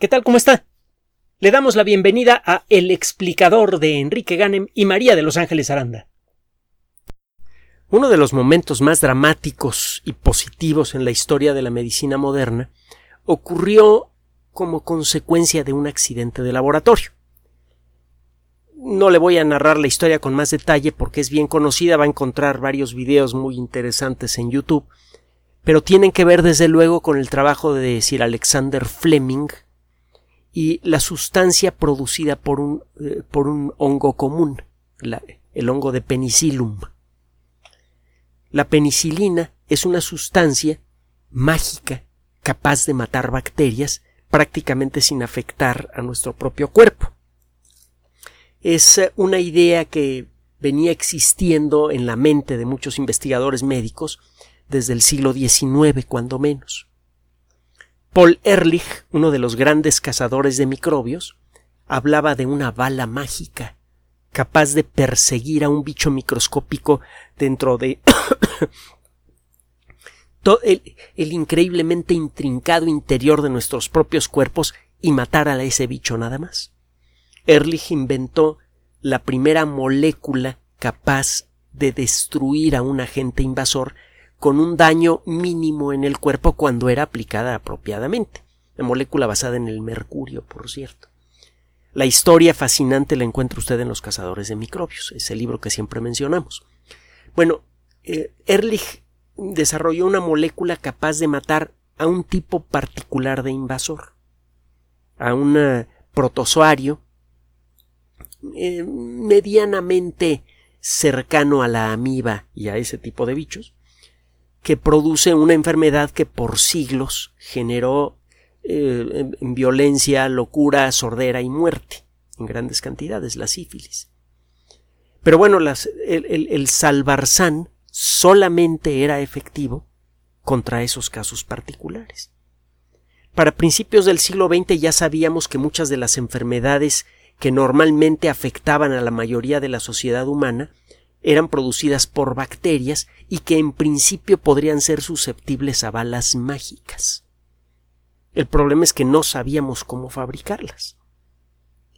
¿Qué tal? ¿Cómo está? Le damos la bienvenida a El explicador de Enrique Ganem y María de Los Ángeles Aranda. Uno de los momentos más dramáticos y positivos en la historia de la medicina moderna ocurrió como consecuencia de un accidente de laboratorio. No le voy a narrar la historia con más detalle porque es bien conocida, va a encontrar varios videos muy interesantes en YouTube, pero tienen que ver desde luego con el trabajo de Sir Alexander Fleming, y la sustancia producida por un, eh, por un hongo común, el hongo de penicillum. La penicilina es una sustancia mágica capaz de matar bacterias prácticamente sin afectar a nuestro propio cuerpo. Es eh, una idea que venía existiendo en la mente de muchos investigadores médicos desde el siglo XIX, cuando menos. Paul Ehrlich, uno de los grandes cazadores de microbios, hablaba de una bala mágica capaz de perseguir a un bicho microscópico dentro de el, el, increíblemente intrincado interior de nuestros propios cuerpos y matar a ese bicho nada más. Ehrlich inventó la primera molécula capaz de destruir a un agente invasor con un daño mínimo en el cuerpo cuando era aplicada apropiadamente. La molécula basada en el mercurio, por cierto. La historia fascinante la encuentra usted en Los cazadores de microbios, ese libro que siempre mencionamos. Bueno, eh, Ehrlich desarrolló una molécula capaz de matar a un tipo particular de invasor, a un protozoario eh, medianamente cercano a la amiba y a ese tipo de bichos, que produce una enfermedad que por siglos generó eh, violencia, locura, sordera y muerte en grandes cantidades, la sífilis. Pero bueno, el, el, el solamente era efectivo contra esos casos particulares. Para principios del siglo XX ya sabíamos que muchas de las enfermedades que normalmente afectaban a la mayoría de la sociedad humana eran producidas por bacterias y que en principio podrían ser susceptibles a balas mágicas. El problema es que no sabíamos cómo fabricarlas.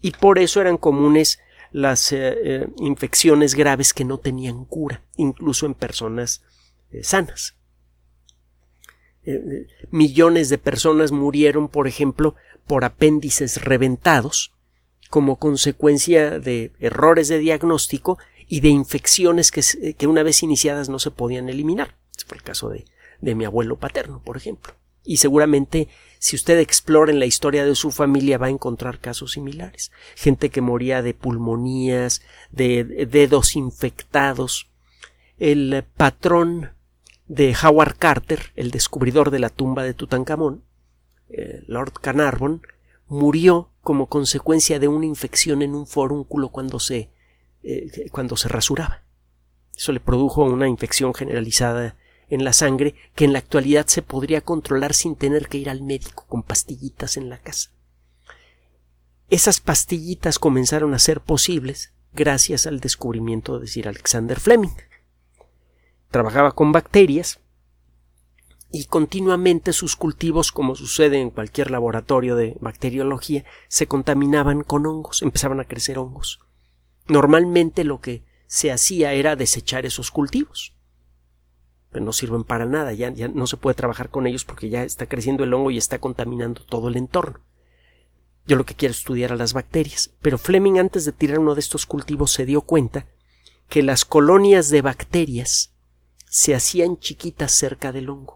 Y por eso eran comunes las eh, eh, infecciones graves que no tenían cura, incluso en personas eh, sanas. millones de personas murieron, por ejemplo, por apéndices reventados, como consecuencia de errores de diagnóstico y de infecciones que, que una vez iniciadas no se podían eliminar. Es fue el caso de, de mi abuelo paterno, por ejemplo. Y seguramente si usted explora en la historia de su familia va a encontrar casos similares. Gente que moría de pulmonías, de dedos infectados. El patrón de Howard Carter, el descubridor de la tumba de Tutankamón, eh, Lord Carnarvon, murió como consecuencia de una infección en un forúnculo cuando se eh, cuando se rasuraba. Eso le produjo una infección generalizada en la sangre que en la actualidad se podría controlar sin tener que ir al médico con pastillitas en la casa. Esas pastillitas comenzaron a ser posibles gracias al descubrimiento de Sir Alexander Fleming. Trabajaba con bacterias y continuamente sus cultivos, como sucede en cualquier laboratorio de bacteriología, se contaminaban con hongos, empezaban a crecer hongos. Normalmente lo que se hacía era desechar esos cultivos. Pero no sirven para nada, ya, no se puede trabajar con ellos porque ya está creciendo el hongo y está contaminando todo el entorno. Yo lo que quiero es estudiar a las bacterias, pero Fleming antes de tirar uno de estos cultivos se dio cuenta que las colonias de bacterias se hacían chiquitas cerca del hongo.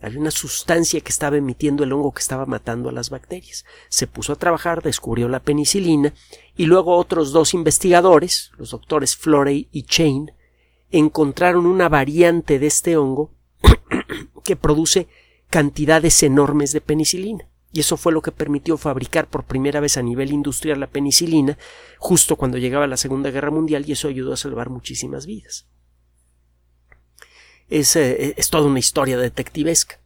Había una sustancia que estaba emitiendo el hongo que estaba matando a las bacterias. Se puso a trabajar, descubrió la penicilina y luego otros dos investigadores, los doctores Florey y Chain, encontraron una variante de este hongo que produce cantidades enormes de penicilina. Y eso fue lo que permitió fabricar por primera vez a nivel industrial la penicilina justo cuando llegaba la Segunda Guerra Mundial y eso ayudó a salvar muchísimas vidas es, eh, es toda una historia detectivesca.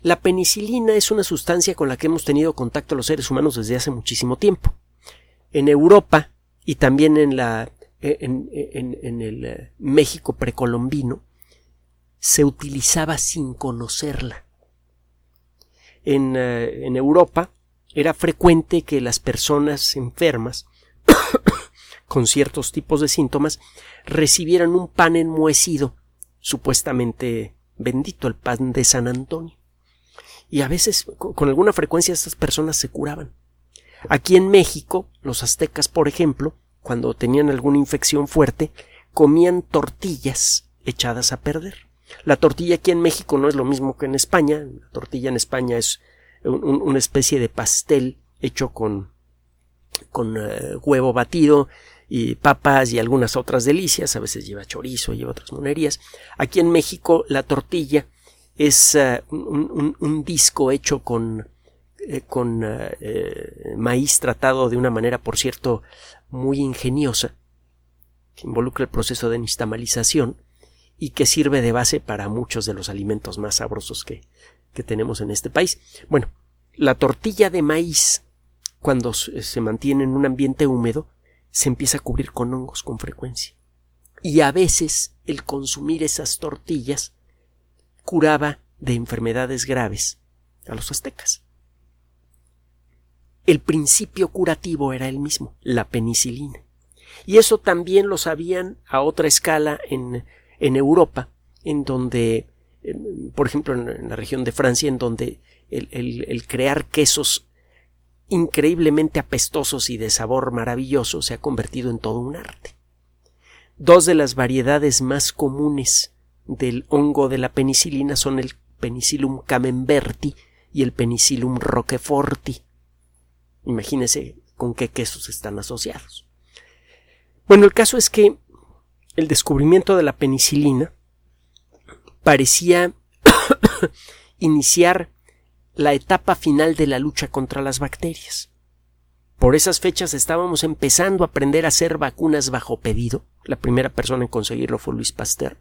La penicilina es una sustancia con la que hemos tenido contacto los seres humanos desde hace muchísimo tiempo. En Europa y también en la eh, en, en, en el eh, México precolombino se utilizaba sin conocerla. en, eh, en Europa era frecuente que las personas enfermas con ciertos tipos de síntomas recibieran un pan enmohecido, supuestamente bendito, el pan de San Antonio. Y a veces, con alguna frecuencia, estas personas se curaban. Aquí en México, los aztecas, por ejemplo, cuando tenían alguna infección fuerte, comían tortillas echadas a perder. La tortilla aquí en México no es lo mismo que en España. La tortilla en España es una especie de pastel hecho con, con eh, huevo batido y papas y algunas otras delicias. A veces lleva chorizo, lleva otras monerías. Aquí en México la tortilla es eh, un, disco hecho con, eh, con maíz tratado de una manera, por cierto, muy ingeniosa, que involucra el proceso de nistamalización y que sirve de base para muchos de los alimentos más sabrosos que, que tenemos en este país. Bueno, la tortilla de maíz, cuando se mantiene en un ambiente húmedo, se empieza a cubrir con hongos con frecuencia. Y a veces el consumir esas tortillas curaba de enfermedades graves a los aztecas. El principio curativo era el mismo, la penicilina. Y eso también lo sabían a otra escala en en Europa, en donde, por ejemplo, en, la región de Francia, en donde el, crear quesos increíblemente apestosos y de sabor maravilloso se ha convertido en todo un arte. Dos de las variedades más comunes del hongo de la penicilina son el Penicillium camemberti y el Penicillium roqueforti. Imagínense con qué quesos están asociados. Bueno, el caso es que el descubrimiento de la penicilina parecía iniciar la etapa final de la lucha contra las bacterias. Por esas fechas estábamos empezando a aprender a hacer vacunas bajo pedido. La primera persona en conseguirlo fue Luis Pasteur.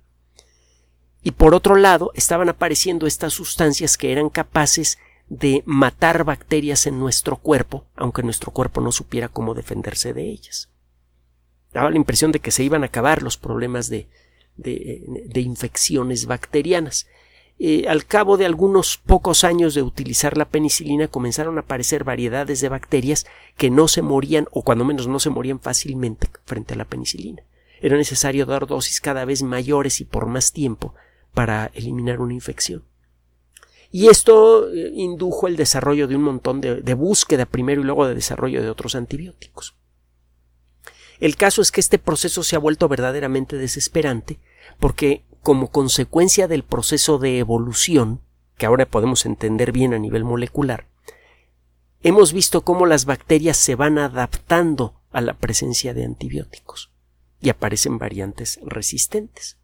Y por otro lado, estaban apareciendo estas sustancias que eran capaces de matar bacterias en nuestro cuerpo, aunque nuestro cuerpo no supiera cómo defenderse de ellas daba la impresión de que se iban a acabar los problemas de, de, infecciones bacterianas. Eh, al cabo de algunos pocos años de utilizar la penicilina comenzaron a aparecer variedades de bacterias que no se morían o cuando menos no se morían fácilmente frente a la penicilina. Era necesario dar dosis cada vez mayores y por más tiempo para eliminar una infección. Y esto eh, indujo el desarrollo de un montón de búsqueda primero y luego de desarrollo de otros antibióticos. El caso es que este proceso se ha vuelto verdaderamente desesperante porque como consecuencia del proceso de evolución, que ahora podemos entender bien a nivel molecular, hemos visto cómo las bacterias se van adaptando a la presencia de antibióticos y aparecen variantes resistentes.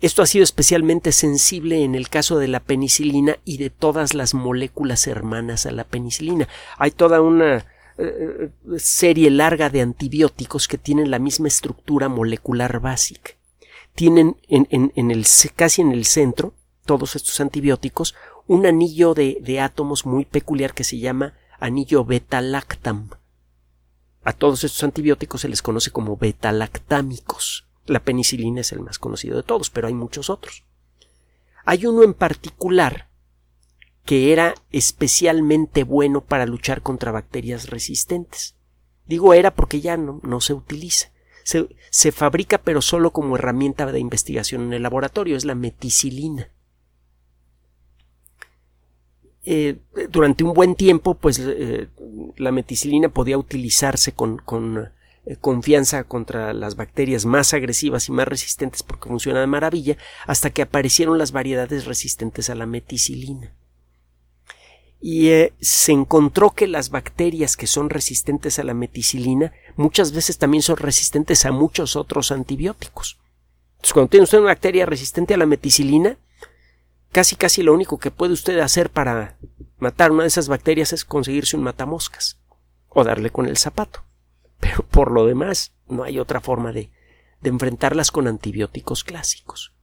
Esto ha sido especialmente sensible en el caso de la penicilina y de todas las moléculas hermanas a la penicilina. Hay toda una eh, serie larga de antibióticos que tienen la misma estructura molecular básica. Tienen en, el, casi en el centro, todos estos antibióticos, un anillo de, átomos muy peculiar que se llama anillo beta-lactam. A todos estos antibióticos se les conoce como beta-lactámicos. La penicilina es el más conocido de todos, pero hay muchos otros. Hay uno en particular que era especialmente bueno para luchar contra bacterias resistentes. Digo era porque ya no se utiliza. Se, se, fabrica pero solo como herramienta de investigación en el laboratorio, es la meticilina. Eh, durante un buen tiempo, pues eh, la meticilina podía utilizarse con, con eh, confianza contra las bacterias más agresivas y más resistentes porque funciona de maravilla, hasta que aparecieron las variedades resistentes a la meticilina y eh, se encontró que las bacterias que son resistentes a la meticilina muchas veces también son resistentes a muchos otros antibióticos. Entonces, cuando tiene usted una bacteria resistente a la meticilina, casi casi lo único que puede usted hacer para matar una de esas bacterias es conseguirse un matamoscas o darle con el zapato. Pero por lo demás, no hay otra forma de, de enfrentarlas con antibióticos clásicos.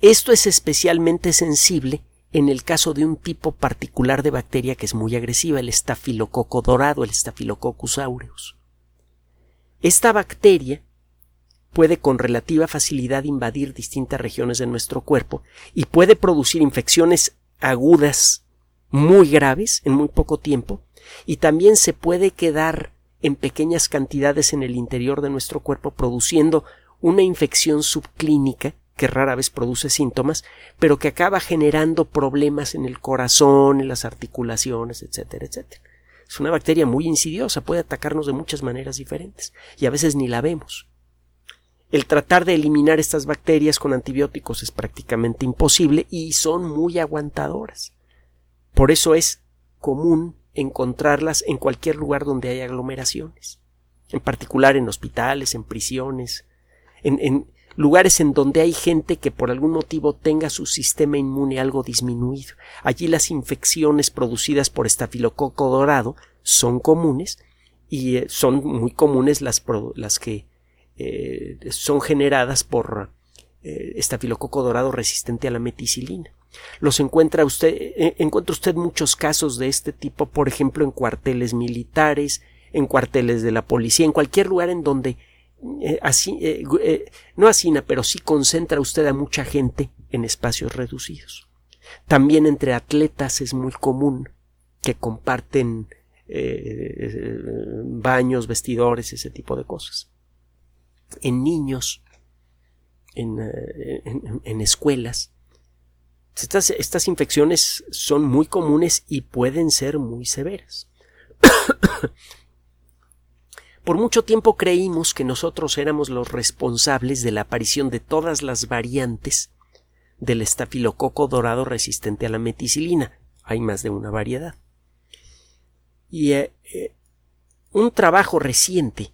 Esto es especialmente sensible en el caso de un tipo particular de bacteria que es muy agresiva, el estafilococo dorado, el Staphylococcus aureus. Esta bacteria puede con relativa facilidad invadir distintas regiones de nuestro cuerpo y puede producir infecciones agudas muy graves en muy poco tiempo y también se puede quedar en pequeñas cantidades en el interior de nuestro cuerpo produciendo una infección subclínica que rara vez produce síntomas, pero que acaba generando problemas en el corazón, en las articulaciones, etcétera, etcétera. Es una bacteria muy insidiosa, puede atacarnos de muchas maneras diferentes y a veces ni la vemos. El tratar de eliminar estas bacterias con antibióticos es prácticamente imposible y son muy aguantadoras. Por eso es común encontrarlas en cualquier lugar donde hay aglomeraciones, en particular en hospitales, en prisiones, en, en lugares en donde hay gente que por algún motivo tenga su sistema inmune algo disminuido. Allí las infecciones producidas por estafilococo dorado son comunes y eh, son muy comunes las, que eh, son generadas por eh, estafilococo dorado resistente a la meticilina. Los encuentra usted, encuentra usted muchos casos de este tipo, por ejemplo, en cuarteles militares, en cuarteles de la policía, en cualquier lugar en donde eh, eh, eh, no hacina, pero sí concentra usted a mucha gente en espacios reducidos. También entre atletas es muy común que comparten baños, vestidores, ese tipo de cosas. En niños, en, escuelas, estas infecciones son muy comunes y pueden ser muy severas. Por mucho tiempo creímos que nosotros éramos los responsables de la aparición de todas las variantes del estafilococo dorado resistente a la meticilina. Hay más de una variedad. Y eh, eh, un trabajo reciente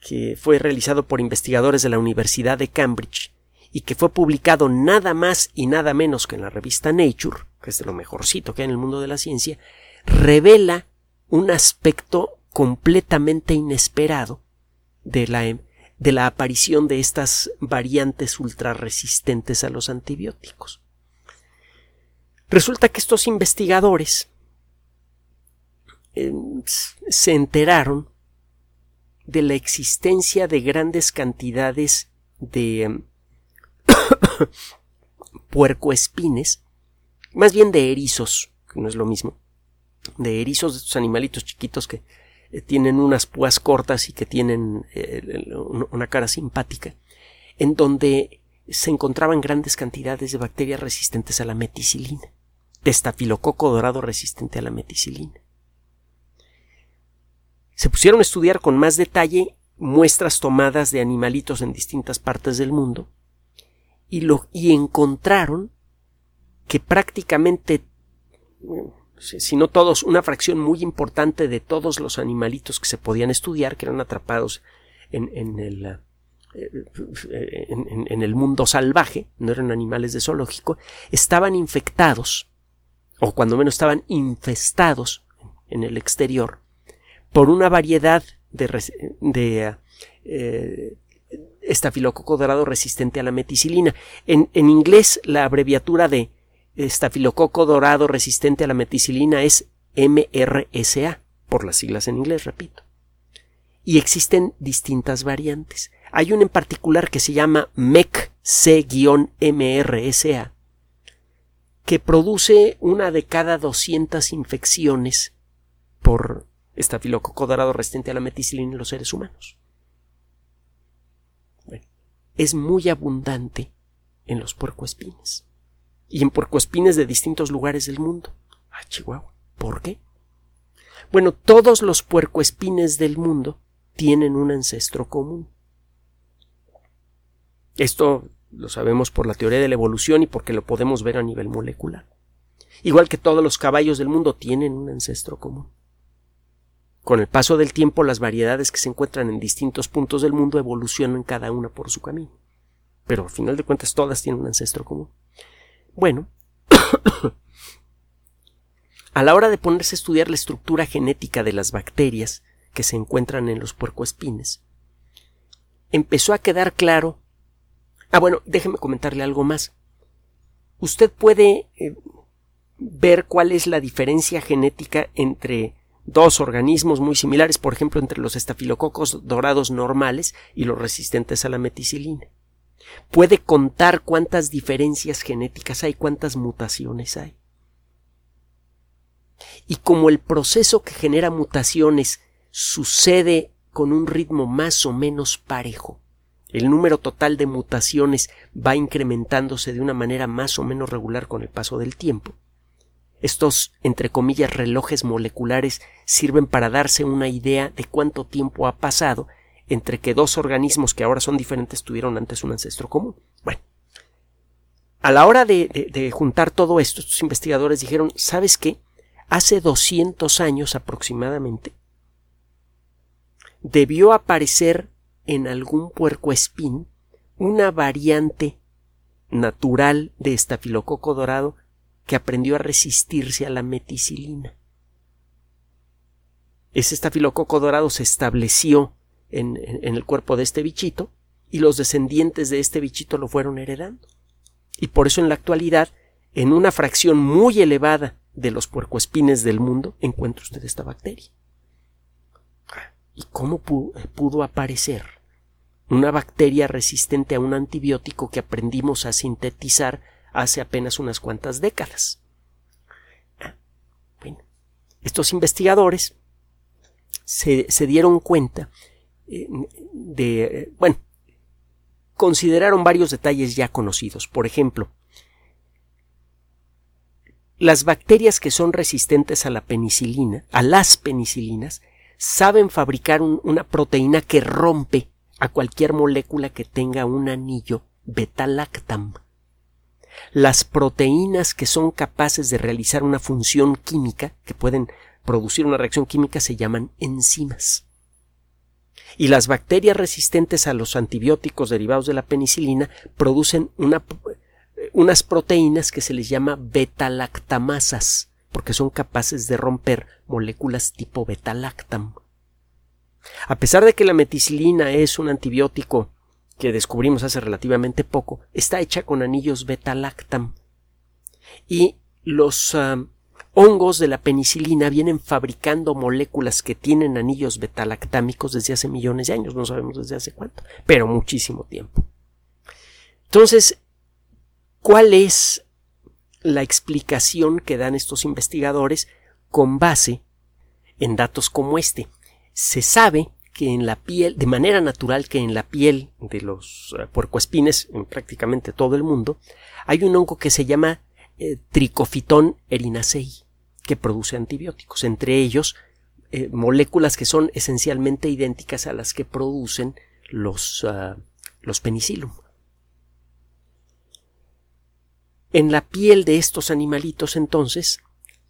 que fue realizado por investigadores de la Universidad de Cambridge y que fue publicado nada más y nada menos que en la revista Nature, que es de lo mejorcito que hay en el mundo de la ciencia, revela un aspecto completamente inesperado de la, de la aparición de estas variantes ultrarresistentes a los antibióticos. Resulta que estos investigadores eh, se enteraron de la existencia de grandes cantidades de puercoespines, más bien de erizos, que no es lo mismo, de erizos de estos animalitos chiquitos que eh, tienen unas púas cortas y que tienen eh, una cara simpática, en donde se encontraban grandes cantidades de bacterias resistentes a la meticilina, de estafilococo dorado resistente a la meticilina. Se pusieron a estudiar con más detalle muestras tomadas de animalitos en distintas partes del mundo y, lo, y encontraron que prácticamente si no todos, una fracción muy importante de todos los animalitos que se podían estudiar, que eran atrapados en, en el, eh, en, el mundo salvaje, no eran animales de zoológico, estaban infectados, o cuando menos estaban infestados en el exterior, por una variedad de, de eh, estafilococo dorado resistente a la meticilina. En, en inglés, la abreviatura de estafilococo dorado resistente a la meticilina es MRSA, por las siglas en inglés, repito. Y existen distintas variantes. Hay una en particular que se llama MEC-C-MRSA, que produce una de cada 200 infecciones por estafilococo dorado resistente a la meticilina en los seres humanos. es muy abundante en los puercoespines y en puercoespines de distintos lugares del mundo. Ah, Chihuahua. ¿Por qué? Bueno, todos los puercoespines del mundo tienen un ancestro común. Esto lo sabemos por la teoría de la evolución y porque lo podemos ver a nivel molecular. Igual que todos los caballos del mundo tienen un ancestro común. Con el paso del tiempo, las variedades que se encuentran en distintos puntos del mundo evolucionan cada una por su camino. Pero al final de cuentas todas tienen un ancestro común. Bueno, a la hora de ponerse a estudiar la estructura genética de las bacterias que se encuentran en los puercoespines, empezó a quedar claro. Ah, bueno, déjeme comentarle algo más. Usted puede eh, ver cuál es la diferencia genética entre dos organismos muy similares, por ejemplo, entre los estafilococos dorados normales y los resistentes a la meticilina. Puede contar cuántas diferencias genéticas hay, cuántas mutaciones hay. Y como el proceso que genera mutaciones sucede con un ritmo más o menos parejo, el número total de mutaciones va incrementándose de una manera más o menos regular con el paso del tiempo. Estos, entre comillas, relojes moleculares sirven para darse una idea de cuánto tiempo ha pasado entre que dos organismos que ahora son diferentes tuvieron antes un ancestro común. Bueno, a la hora de, juntar todo esto, estos investigadores dijeron, ¿sabes qué? Hace 200 años aproximadamente, debió aparecer en algún puercoespín una variante natural de estafilococo dorado que aprendió a resistirse a la meticilina. Ese estafilococo dorado se estableció en, el cuerpo de este bichito y los descendientes de este bichito lo fueron heredando. Y por eso en la actualidad, en una fracción muy elevada de los puercoespines del mundo, encuentra usted esta bacteria. ¿Y cómo pudo aparecer una bacteria resistente a un antibiótico que aprendimos a sintetizar hace apenas unas cuantas décadas. Bueno, estos investigadores se, dieron cuenta eh, de, bueno, consideraron varios detalles ya conocidos. Por ejemplo, las bacterias que son resistentes a la penicilina, a las penicilinas, saben fabricar una proteína que rompe a cualquier molécula que tenga un anillo beta-lactam las proteínas que son capaces de realizar una función química, que pueden producir una reacción química, se llaman enzimas. Y las bacterias resistentes a los antibióticos derivados de la penicilina producen unas proteínas que se les llama beta-lactamasas, porque son capaces de romper moléculas tipo beta-lactam. A pesar de que la meticilina es un antibiótico que descubrimos hace relativamente poco, está hecha con anillos beta-lactam. Y los ah, hongos de la penicilina vienen fabricando moléculas que tienen anillos beta-lactámicos desde hace millones de años, no sabemos desde hace cuánto, pero muchísimo tiempo. Entonces, ¿cuál es la explicación que dan estos investigadores con base en datos como este? Se sabe que en la piel, de manera natural que en la piel de los eh, puercoespines en prácticamente todo el mundo, hay un hongo que se llama eh, tricofitón erinacei, que produce antibióticos, entre ellos eh, moléculas que son esencialmente idénticas a las que producen los, uh, los. En la piel de estos animalitos, entonces,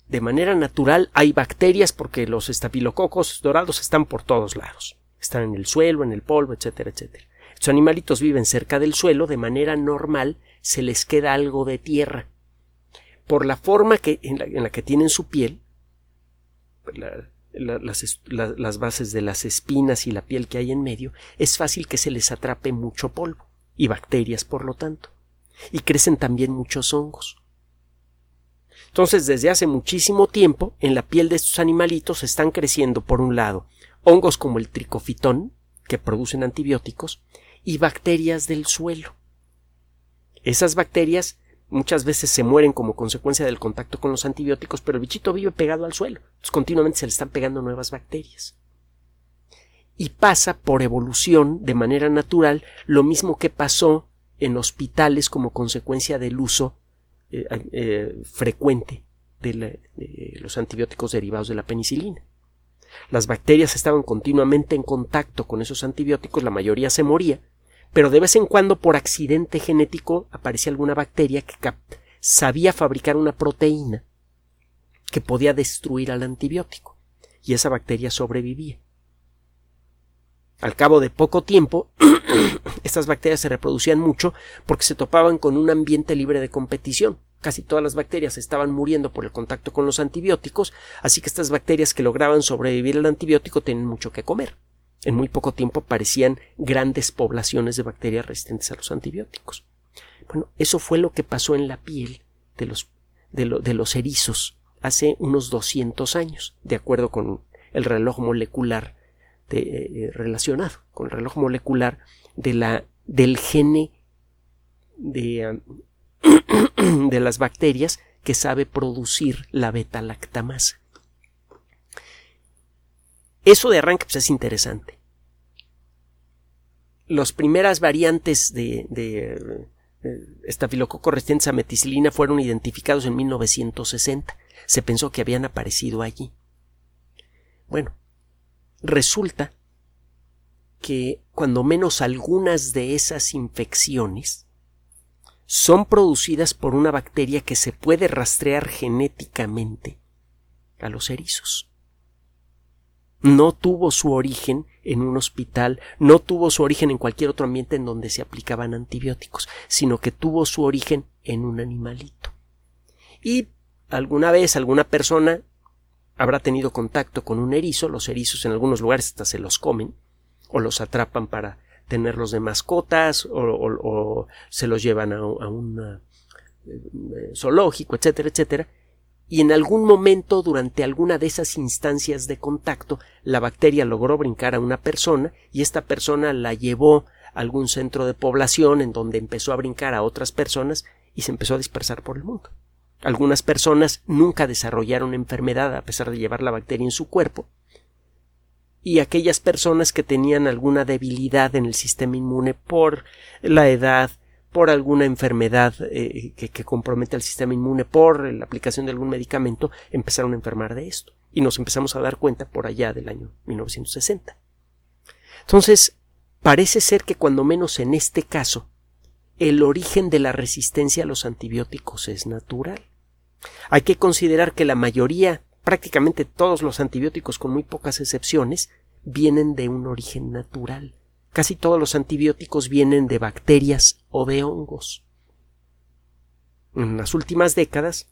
de manera natural hay bacterias porque los estafilococos dorados están por todos lados. Están en el suelo, en el polvo, etcétera, etcétera. Estos animalitos viven cerca del suelo, de manera normal se les queda algo de tierra. Por la forma que, en, la, que tienen su piel, las, las bases de las espinas y la piel que hay en medio, es fácil que se les atrape mucho polvo y bacterias, por lo tanto. Y crecen también muchos hongos. Entonces, desde hace muchísimo tiempo, en la piel de estos animalitos están creciendo, por un lado, hongos como el tricofitón, que producen antibióticos, y bacterias del suelo. Esas bacterias muchas veces se mueren como consecuencia del contacto con los antibióticos, pero el bichito vive pegado al suelo. Entonces continuamente se le están pegando nuevas bacterias. Y pasa por evolución de manera natural lo mismo que pasó en hospitales como consecuencia del uso eh, eh, frecuente de, los antibióticos derivados de la penicilina. Las bacterias estaban continuamente en contacto con esos antibióticos, la mayoría se moría, pero de vez en cuando por accidente genético aparecía alguna bacteria que sabía fabricar una proteína que podía destruir al antibiótico, y esa bacteria sobrevivía. Al cabo de poco tiempo, estas bacterias se reproducían mucho porque se topaban con un ambiente libre de competición. Casi todas las bacterias estaban muriendo por el contacto con los antibióticos, así que estas bacterias que lograban sobrevivir al antibiótico tenían mucho que comer. En muy poco tiempo parecían grandes poblaciones de bacterias resistentes a los antibióticos. Bueno, eso fue lo que pasó en la piel de los, de, los erizos hace unos 200 años, de acuerdo con el reloj molecular eh, relacionado, con el reloj molecular de la, del gene de, de las bacterias que sabe producir la beta-lactamasa. Eso de arranque pues, es interesante. Las primeras variantes de, de, estafilococo a meticilina fueron identificados en 1960. Se pensó que habían aparecido allí. Bueno, resulta que cuando menos algunas de esas infecciones son producidas por una bacteria que se puede rastrear genéticamente a los erizos. No tuvo su origen en un hospital, no tuvo su origen en cualquier otro ambiente en donde se aplicaban antibióticos, sino que tuvo su origen en un animalito. Y alguna vez alguna persona habrá tenido contacto con un erizo, los erizos en algunos lugares hasta se los comen o los atrapan para tenerlos de mascotas o, se los llevan a, un eh, zoológico, etcétera, etcétera. Y en algún momento, durante alguna de esas instancias de contacto, la bacteria logró brincar a una persona y esta persona la llevó a algún centro de población en donde empezó a brincar a otras personas y se empezó a dispersar por el mundo. Algunas personas nunca desarrollaron enfermedad a pesar de llevar la bacteria en su cuerpo, y aquellas personas que tenían alguna debilidad en el sistema inmune por la edad, por alguna enfermedad eh, que, que, compromete al sistema inmune, por la aplicación de algún medicamento, empezaron a enfermar de esto. Y nos empezamos a dar cuenta por allá del año 1960. Entonces, parece ser que cuando menos en este caso, el origen de la resistencia a los antibióticos es natural. Hay que considerar que la mayoría prácticamente todos los antibióticos, con muy pocas excepciones, vienen de un origen natural. Casi todos los antibióticos vienen de bacterias o de hongos. En las últimas décadas,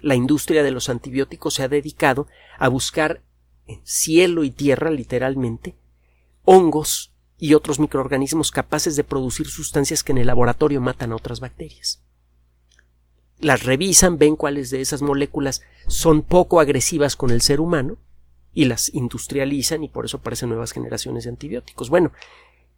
la industria de los antibióticos se ha dedicado a buscar en cielo y tierra, literalmente, hongos y otros microorganismos capaces de producir sustancias que en el laboratorio matan a otras bacterias las revisan, ven cuáles de esas moléculas son poco agresivas con el ser humano y las industrializan y por eso aparecen nuevas generaciones de antibióticos. Bueno,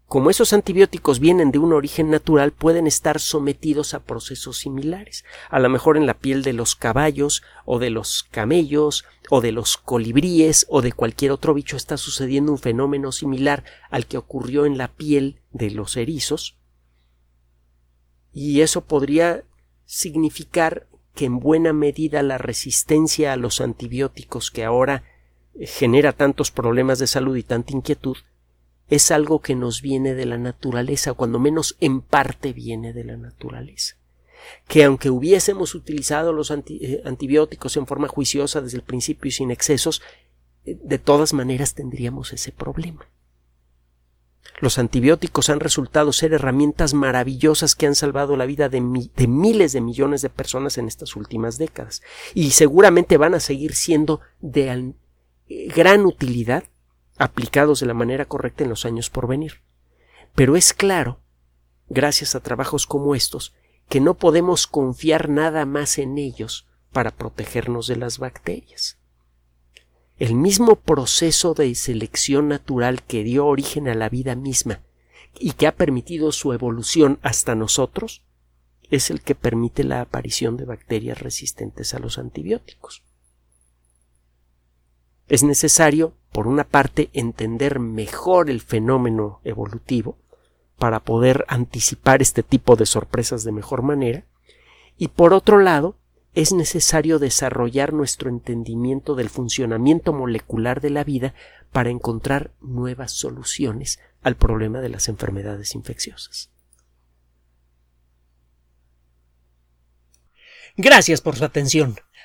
como esos antibióticos vienen de un origen natural, pueden estar sometidos a procesos similares. A lo mejor en la piel de los caballos, o de los camellos, o de los colibríes, o de cualquier otro bicho está sucediendo un fenómeno similar al que ocurrió en la piel de los erizos. Y eso podría significar que en buena medida la resistencia a los antibióticos que ahora genera tantos problemas de salud y tanta inquietud es algo que nos viene de la naturaleza, cuando menos en parte viene de la naturaleza. Que aunque hubiésemos utilizado los eh, antibióticos en forma juiciosa desde el principio y sin excesos, eh, de todas maneras tendríamos ese problema. Los antibióticos han resultado ser herramientas maravillosas que han salvado la vida de, miles de millones de personas en estas últimas décadas y seguramente van a seguir siendo de gran utilidad aplicados de la manera correcta en los años por venir. Pero es claro, gracias a trabajos como estos, que no podemos confiar nada más en ellos para protegernos de las bacterias el mismo proceso de selección natural que dio origen a la vida misma y que ha permitido su evolución hasta nosotros, es el que permite la aparición de bacterias resistentes a los antibióticos. Es necesario, por una parte, entender mejor el fenómeno evolutivo para poder anticipar este tipo de sorpresas de mejor manera, y por otro lado, es necesario desarrollar nuestro entendimiento del funcionamiento molecular de la vida para encontrar nuevas soluciones al problema de las enfermedades infecciosas. Gracias por su atención.